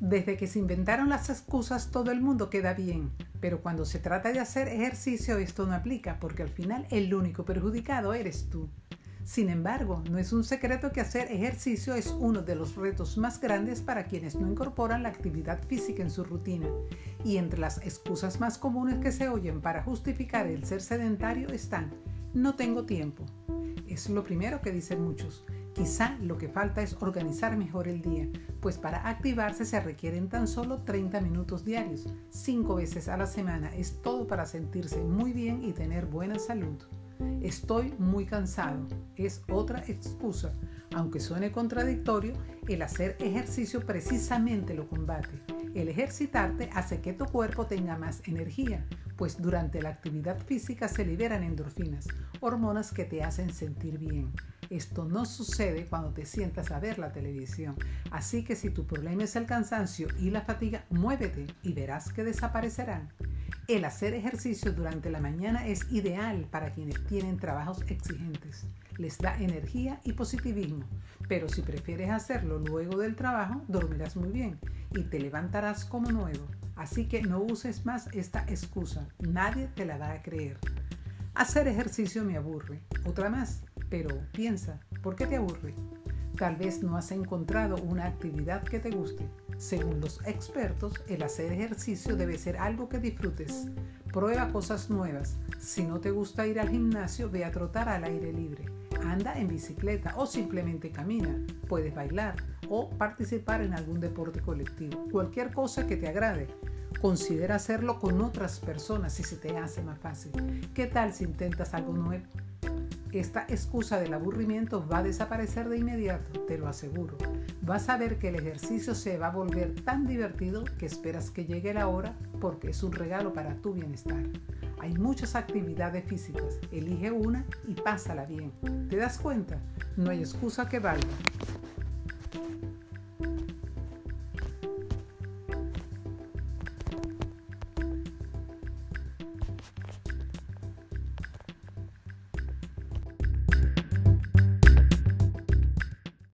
Desde que se inventaron las excusas todo el mundo queda bien, pero cuando se trata de hacer ejercicio esto no aplica porque al final el único perjudicado eres tú. Sin embargo, no es un secreto que hacer ejercicio es uno de los retos más grandes para quienes no incorporan la actividad física en su rutina. Y entre las excusas más comunes que se oyen para justificar el ser sedentario están, no tengo tiempo. Es lo primero que dicen muchos. Quizá lo que falta es organizar mejor el día, pues para activarse se requieren tan solo 30 minutos diarios, 5 veces a la semana. Es todo para sentirse muy bien y tener buena salud. Estoy muy cansado. Es otra excusa. Aunque suene contradictorio, el hacer ejercicio precisamente lo combate. El ejercitarte hace que tu cuerpo tenga más energía, pues durante la actividad física se liberan endorfinas, hormonas que te hacen sentir bien. Esto no sucede cuando te sientas a ver la televisión. Así que si tu problema es el cansancio y la fatiga, muévete y verás que desaparecerán. El hacer ejercicio durante la mañana es ideal para quienes tienen trabajos exigentes. Les da energía y positivismo. Pero si prefieres hacerlo luego del trabajo, dormirás muy bien y te levantarás como nuevo. Así que no uses más esta excusa. Nadie te la va a creer. Hacer ejercicio me aburre. Otra más. Pero piensa, ¿por qué te aburre? Tal vez no has encontrado una actividad que te guste. Según los expertos, el hacer ejercicio debe ser algo que disfrutes. Prueba cosas nuevas. Si no te gusta ir al gimnasio, ve a trotar al aire libre. Anda en bicicleta o simplemente camina. Puedes bailar o participar en algún deporte colectivo. Cualquier cosa que te agrade. Considera hacerlo con otras personas si se te hace más fácil. ¿Qué tal si intentas algo nuevo? Esta excusa del aburrimiento va a desaparecer de inmediato, te lo aseguro. Vas a ver que el ejercicio se va a volver tan divertido que esperas que llegue la hora porque es un regalo para tu bienestar. Hay muchas actividades físicas, elige una y pásala bien. ¿Te das cuenta? No hay excusa que valga.